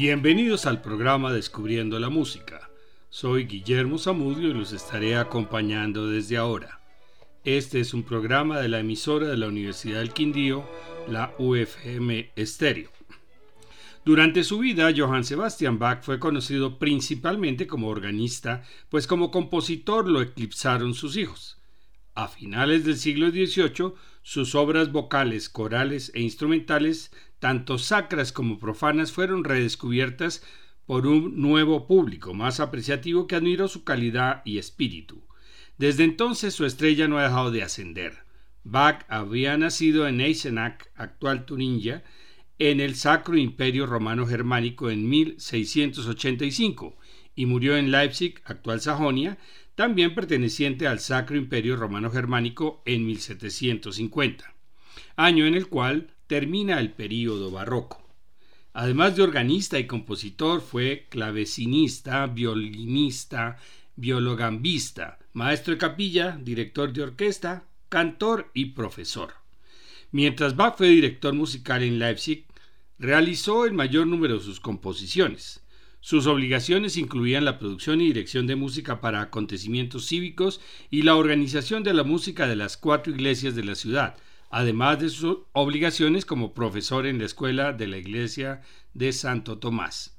Bienvenidos al programa Descubriendo la Música. Soy Guillermo Zamudio y los estaré acompañando desde ahora. Este es un programa de la emisora de la Universidad del Quindío, la UFM Estéreo. Durante su vida, Johann Sebastian Bach fue conocido principalmente como organista, pues como compositor lo eclipsaron sus hijos. A finales del siglo XVIII, sus obras vocales, corales e instrumentales tanto sacras como profanas, fueron redescubiertas por un nuevo público más apreciativo que admiró su calidad y espíritu. Desde entonces su estrella no ha dejado de ascender. Bach había nacido en Eisenach, actual Turingia, en el Sacro Imperio Romano Germánico en 1685 y murió en Leipzig, actual Sajonia, también perteneciente al Sacro Imperio Romano Germánico en 1750, año en el cual termina el período barroco. Además de organista y compositor, fue clavecinista, violinista, viologambista, maestro de capilla, director de orquesta, cantor y profesor. Mientras Bach fue director musical en Leipzig, realizó el mayor número de sus composiciones. Sus obligaciones incluían la producción y dirección de música para acontecimientos cívicos y la organización de la música de las cuatro iglesias de la ciudad, además de sus obligaciones como profesor en la escuela de la iglesia de Santo Tomás.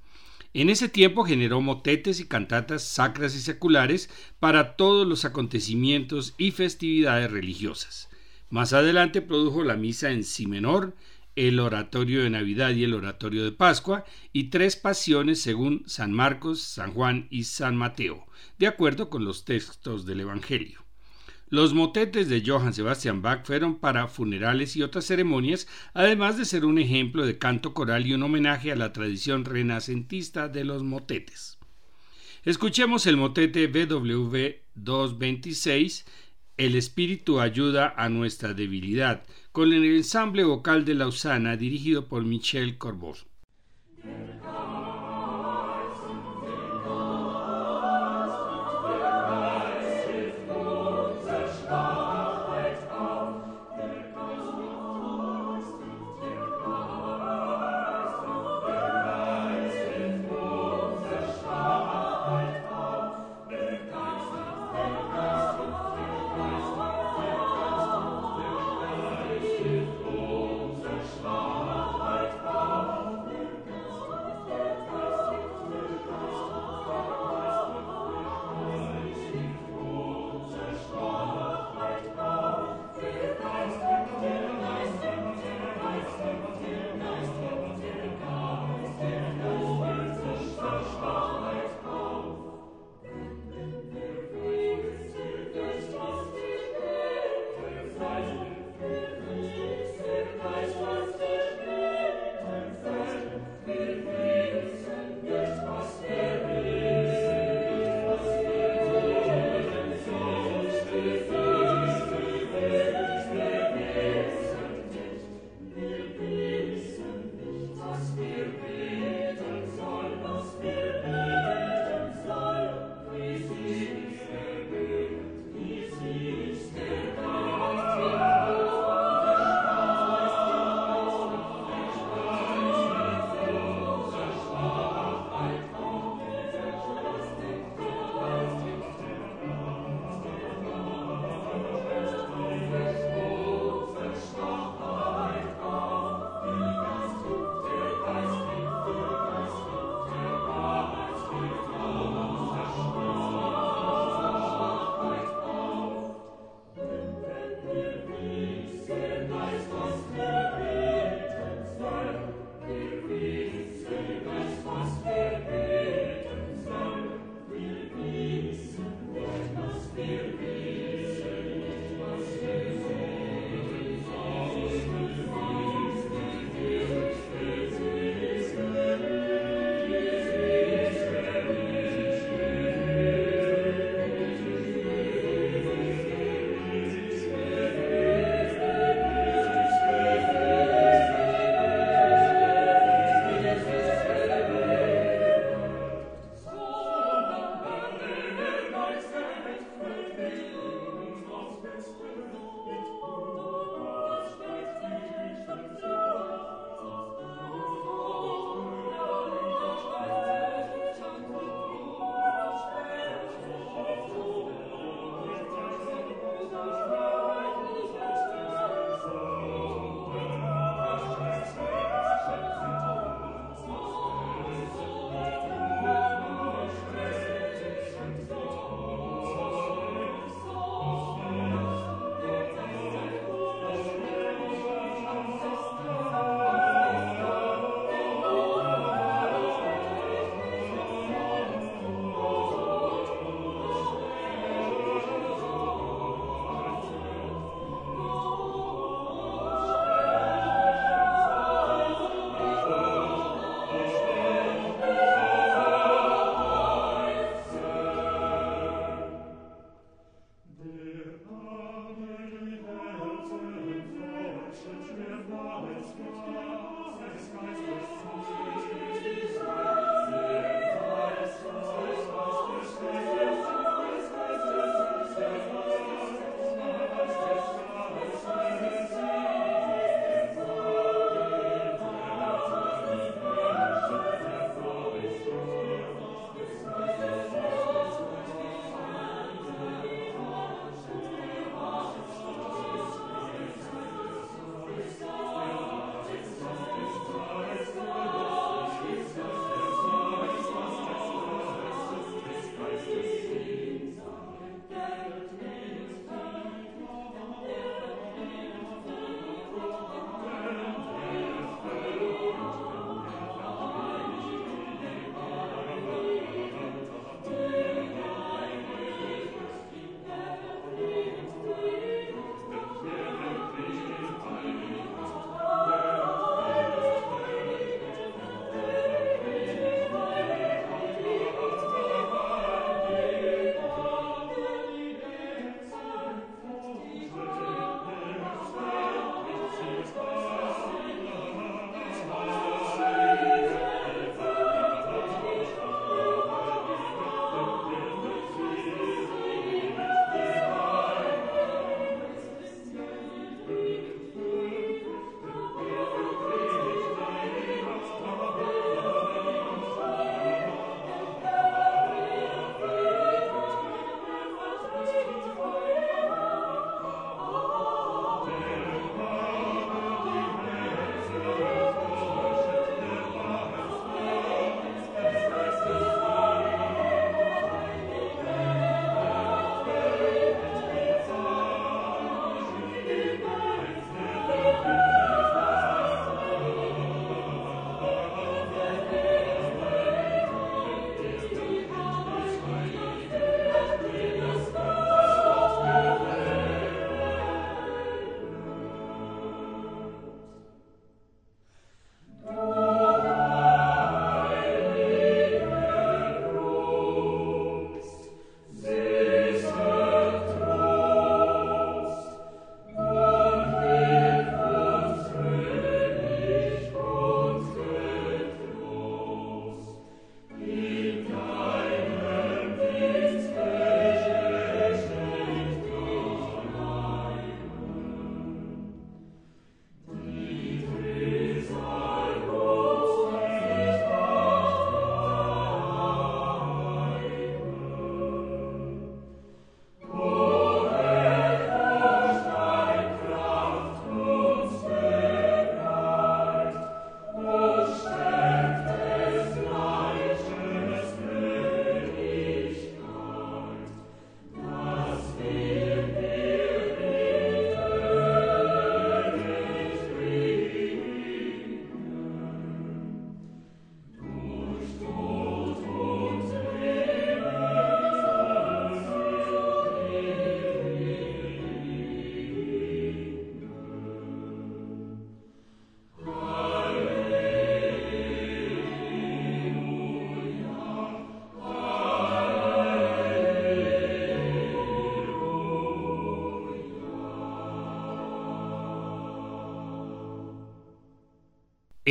En ese tiempo generó motetes y cantatas sacras y seculares para todos los acontecimientos y festividades religiosas. Más adelante produjo la misa en si menor, el oratorio de Navidad y el oratorio de Pascua, y tres pasiones según San Marcos, San Juan y San Mateo, de acuerdo con los textos del Evangelio. Los motetes de Johann Sebastian Bach fueron para funerales y otras ceremonias, además de ser un ejemplo de canto coral y un homenaje a la tradición renacentista de los motetes. Escuchemos el motete BW 226, El espíritu ayuda a nuestra debilidad, con el ensamble vocal de Lausana dirigido por Michel Corbos.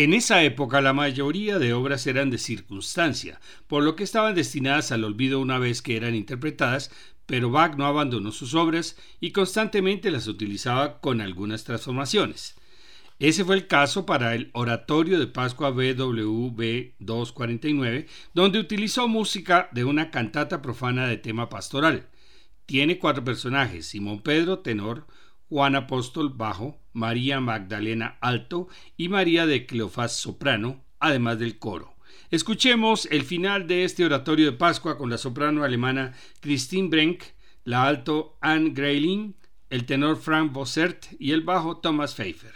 En esa época la mayoría de obras eran de circunstancia, por lo que estaban destinadas al olvido una vez que eran interpretadas, pero Bach no abandonó sus obras y constantemente las utilizaba con algunas transformaciones. Ese fue el caso para el Oratorio de Pascua BWV 249, donde utilizó música de una cantata profana de tema pastoral. Tiene cuatro personajes, Simón Pedro, tenor, Juan Apóstol bajo, María Magdalena alto y María de Cleofás soprano, además del coro. Escuchemos el final de este oratorio de Pascua con la soprano alemana Christine Brenk, la alto Anne Greiling, el tenor Frank Bossert y el bajo Thomas Pfeiffer.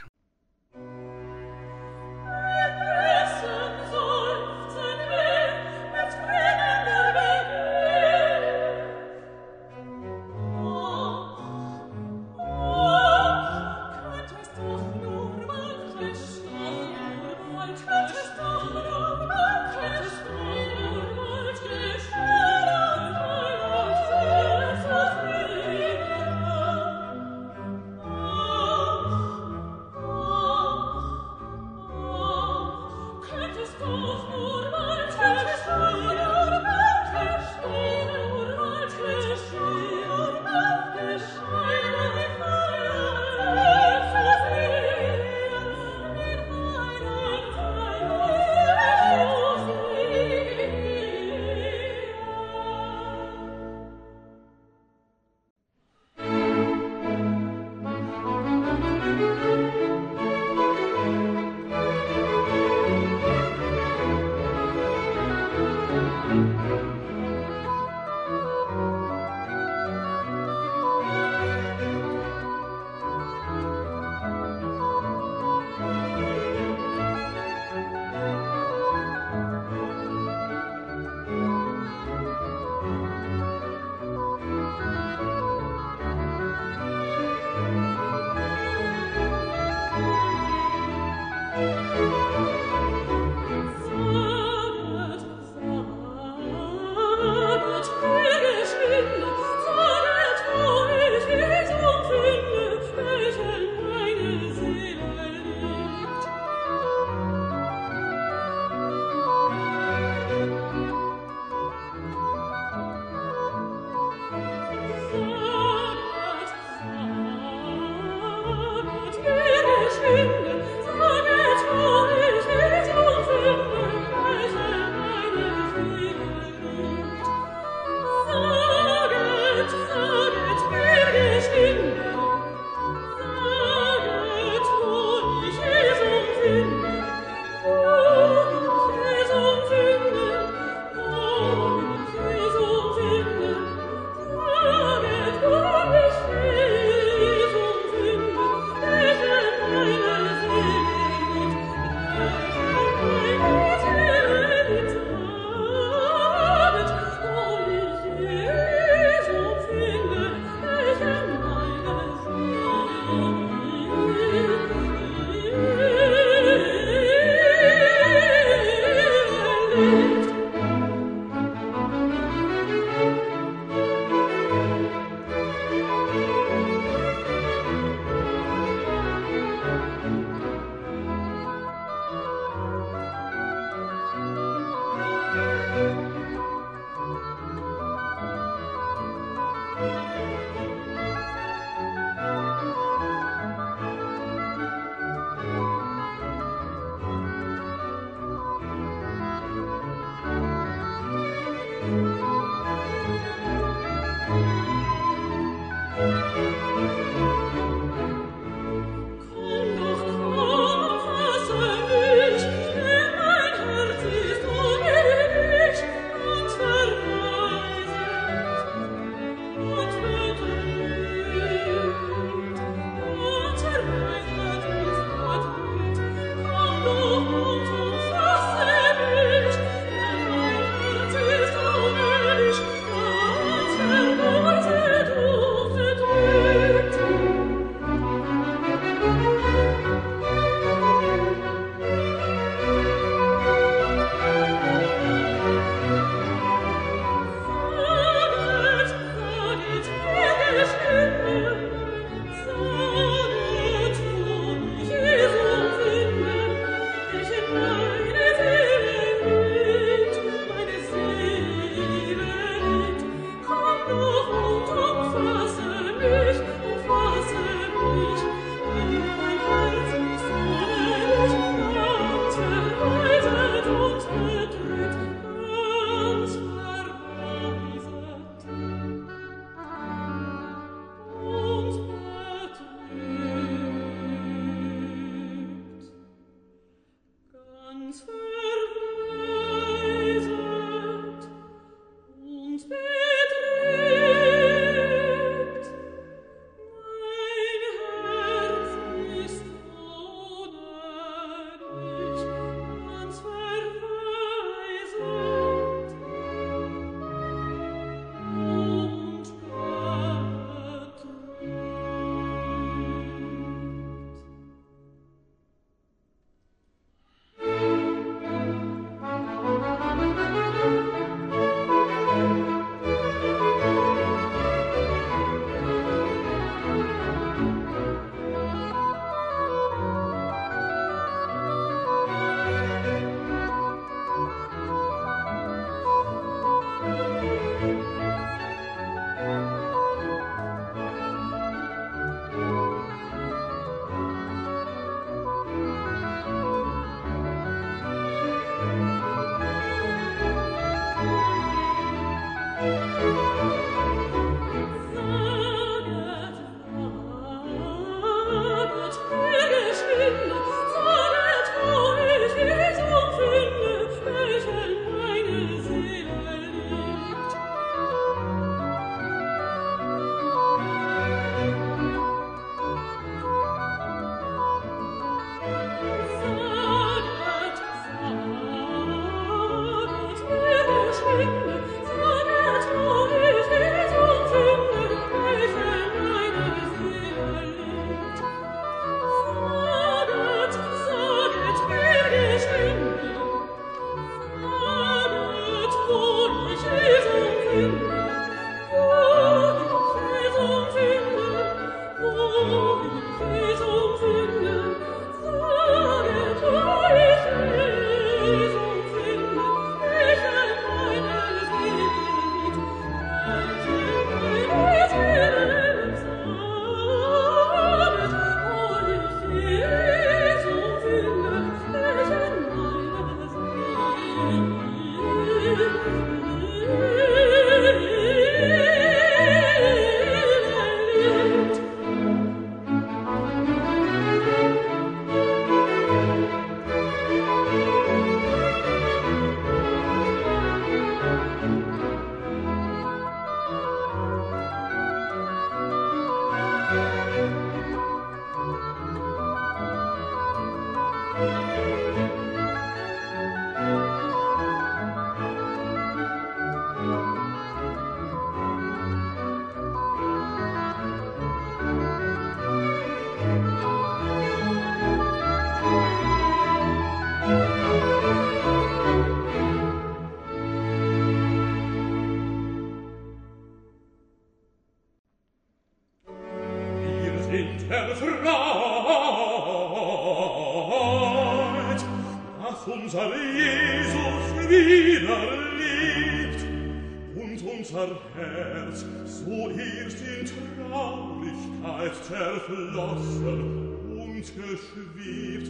zerflossen und geschwebt,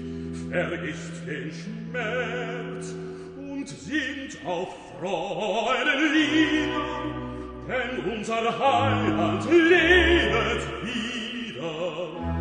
vergisst den Schmerz und singt auf Freude Freudenlieder, denn unser Heiland lebt wieder.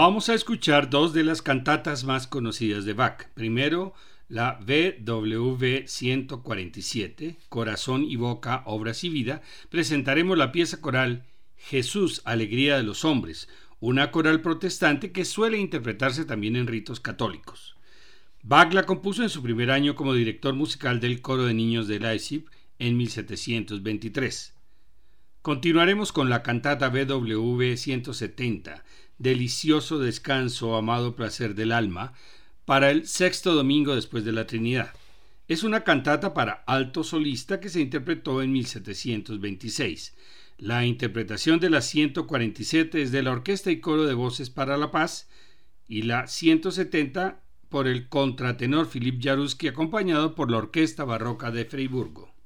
Vamos a escuchar dos de las cantatas más conocidas de Bach. Primero, la BWV 147, Corazón y Boca, Obras y Vida. Presentaremos la pieza coral Jesús, Alegría de los Hombres, una coral protestante que suele interpretarse también en ritos católicos. Bach la compuso en su primer año como director musical del coro de niños de Leipzig en 1723. Continuaremos con la cantata BWV 170, delicioso descanso, amado placer del alma, para el sexto domingo después de la Trinidad. Es una cantata para alto solista que se interpretó en 1726. La interpretación de la 147 es de la Orquesta y Coro de Voces para la Paz y la 170 por el contratenor Philip Jaruski acompañado por la Orquesta Barroca de Freiburgo.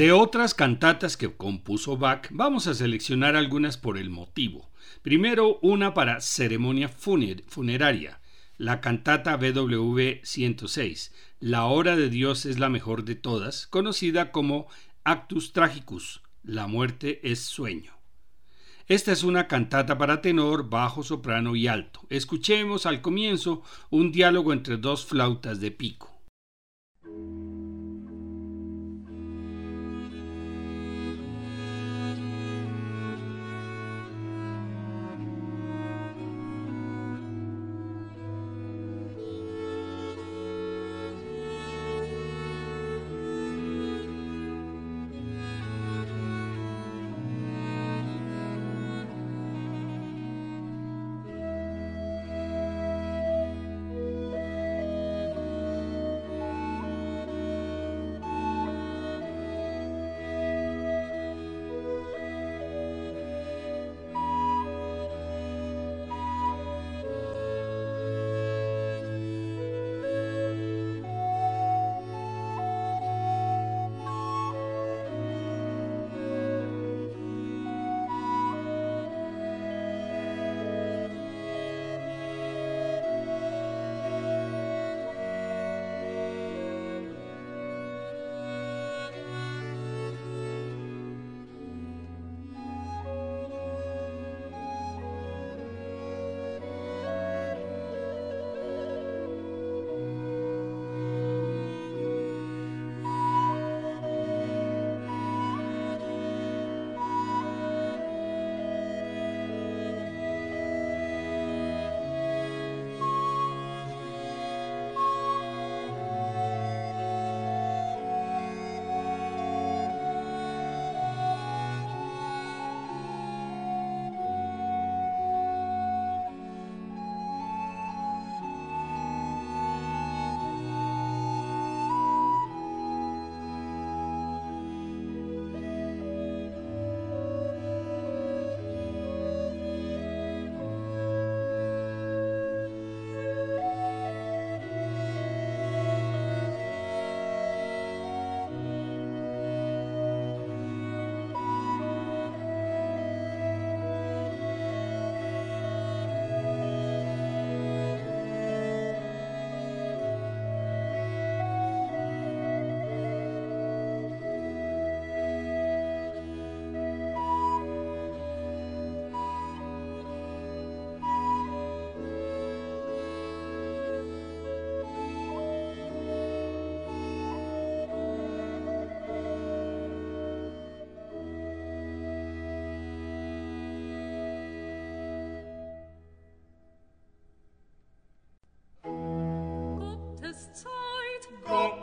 De otras cantatas que compuso Bach, vamos a seleccionar algunas por el motivo. Primero, una para ceremonia funeraria, la cantata BW 106, La hora de Dios es la mejor de todas, conocida como Actus Tragicus, La muerte es sueño. Esta es una cantata para tenor, bajo, soprano y alto. Escuchemos al comienzo un diálogo entre dos flautas de pico.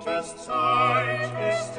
Gottes Zeit ist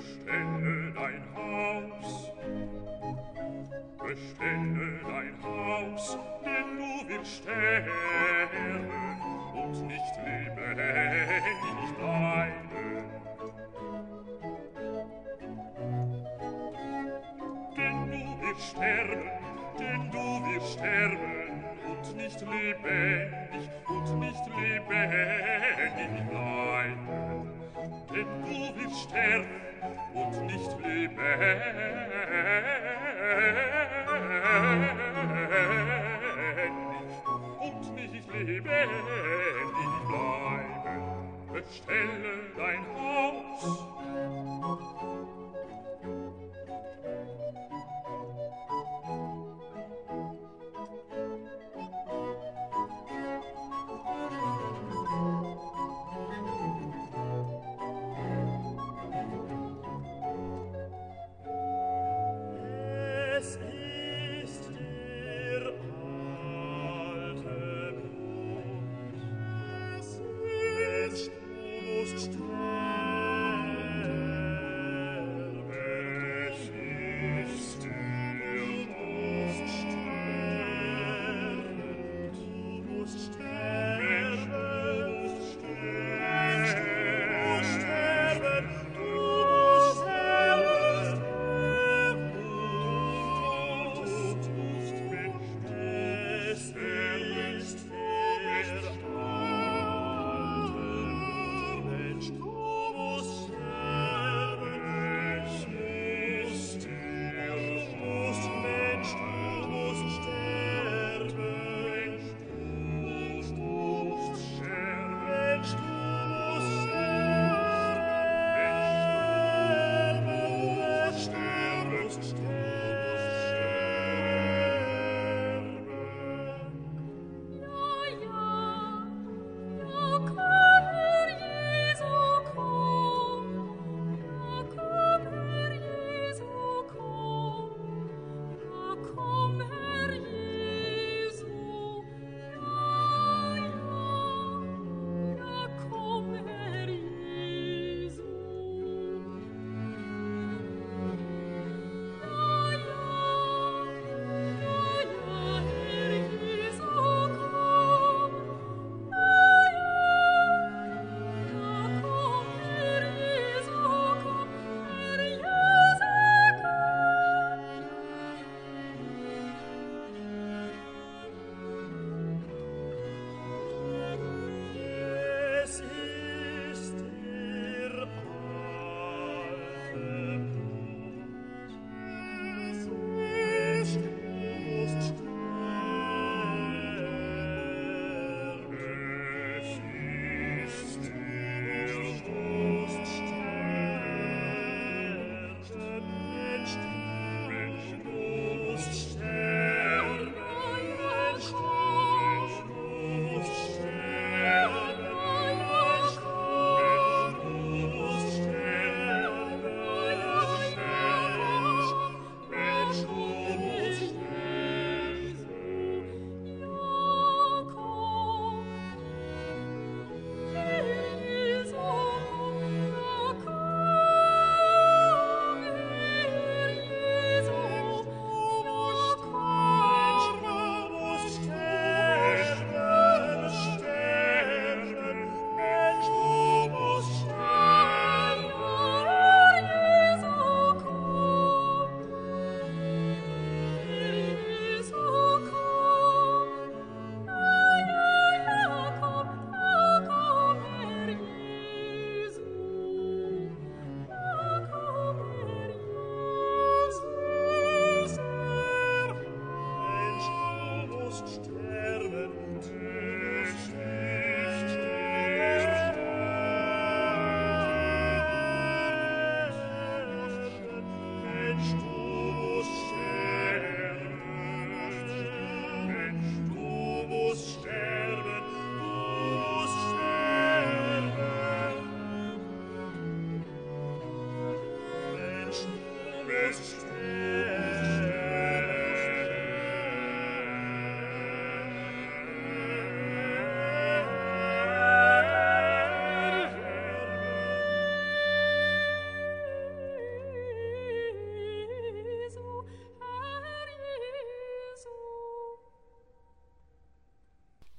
bestelle dein Haus. Bestelle dein Haus, denn du willst sterben und nicht lebendig bleiben. Denn du willst sterben, denn du willst sterben und nicht lebendig und nicht lebendig bleiben. Denn du willst sterben, und nicht lebendig.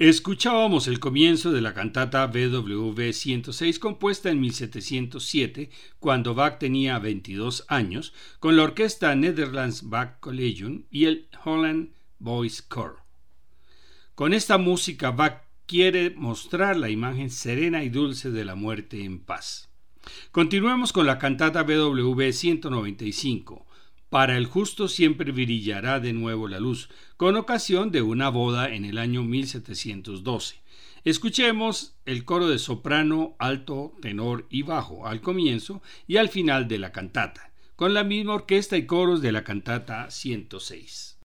Escuchábamos el comienzo de la cantata BWV 106 compuesta en 1707, cuando Bach tenía 22 años, con la orquesta Netherlands Bach Collegium y el Holland Boys Choir. Con esta música Bach quiere mostrar la imagen serena y dulce de la muerte en paz. Continuemos con la cantata BWV 195, para el justo siempre brillará de nuevo la luz, con ocasión de una boda en el año 1712. Escuchemos el coro de soprano, alto, tenor y bajo al comienzo y al final de la cantata, con la misma orquesta y coros de la cantata 106.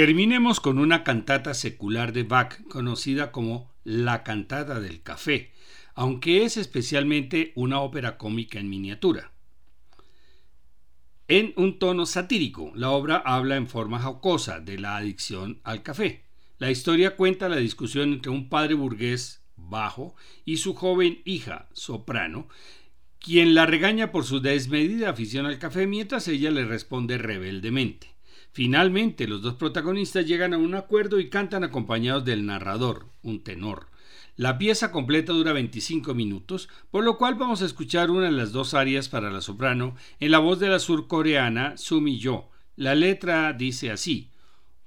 Terminemos con una cantata secular de Bach conocida como La Cantata del Café, aunque es especialmente una ópera cómica en miniatura. En un tono satírico, la obra habla en forma jocosa de la adicción al café. La historia cuenta la discusión entre un padre burgués bajo y su joven hija, soprano, quien la regaña por su desmedida afición al café mientras ella le responde rebeldemente. Finalmente, los dos protagonistas llegan a un acuerdo y cantan acompañados del narrador, un tenor. La pieza completa dura 25 minutos, por lo cual vamos a escuchar una de las dos arias para la soprano en la voz de la surcoreana Sumi Yo. La letra dice así: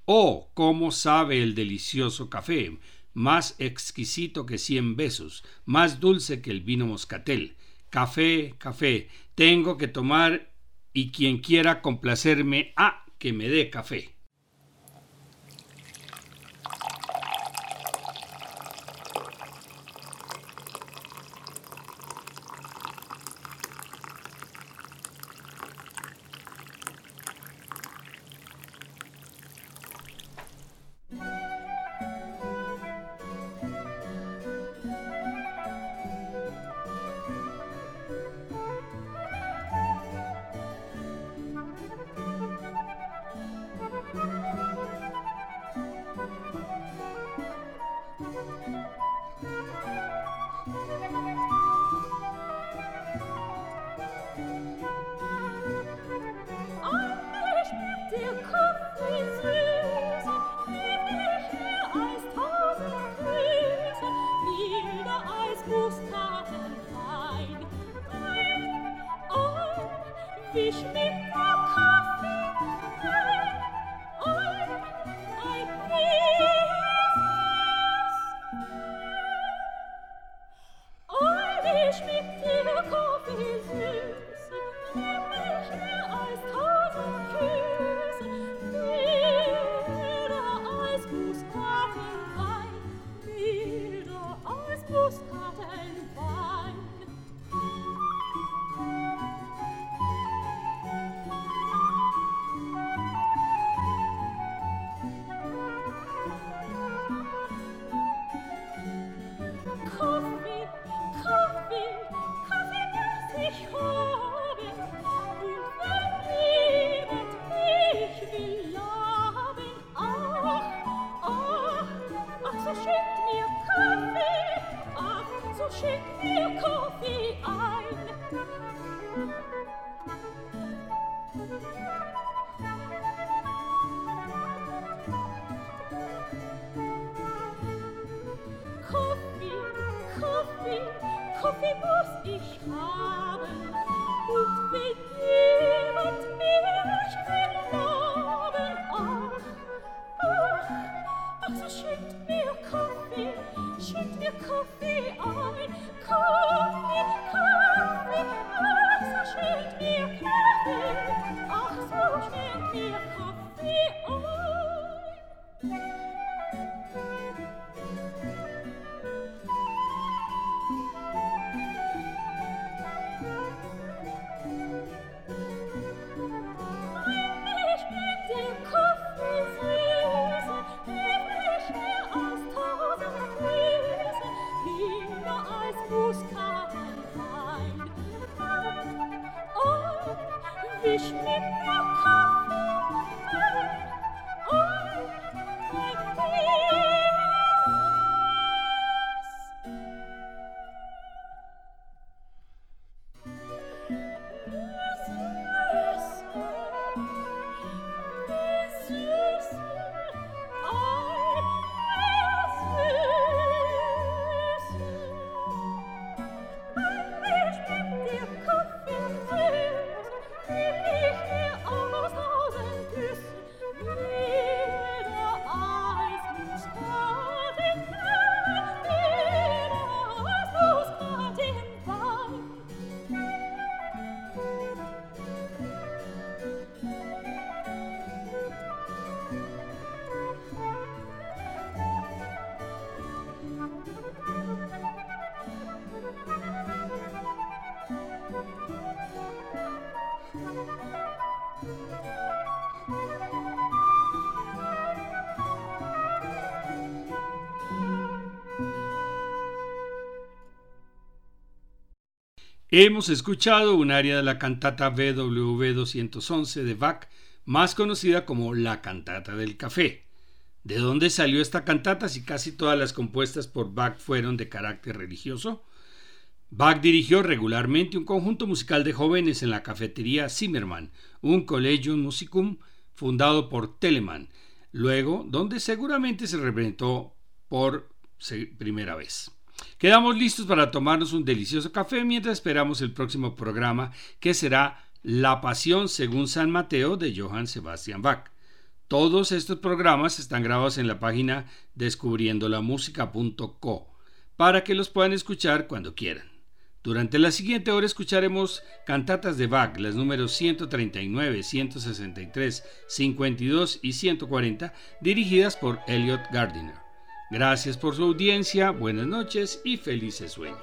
Oh, cómo sabe el delicioso café, más exquisito que cien besos, más dulce que el vino moscatel. Café, café, tengo que tomar y quien quiera complacerme, ah, que me dé café. Hemos escuchado un área de la cantata BWV 211 de Bach, más conocida como la cantata del café. ¿De dónde salió esta cantata si casi todas las compuestas por Bach fueron de carácter religioso? Bach dirigió regularmente un conjunto musical de jóvenes en la cafetería Zimmermann, un collegium musicum fundado por Telemann, luego donde seguramente se representó por primera vez. Quedamos listos para tomarnos un delicioso café mientras esperamos el próximo programa que será La Pasión según San Mateo de Johann Sebastian Bach. Todos estos programas están grabados en la página descubriendolamusica.co para que los puedan escuchar cuando quieran. Durante la siguiente hora escucharemos cantatas de Bach, las números 139, 163, 52 y 140, dirigidas por Elliot Gardiner. Gracias por su audiencia, buenas noches y felices sueños.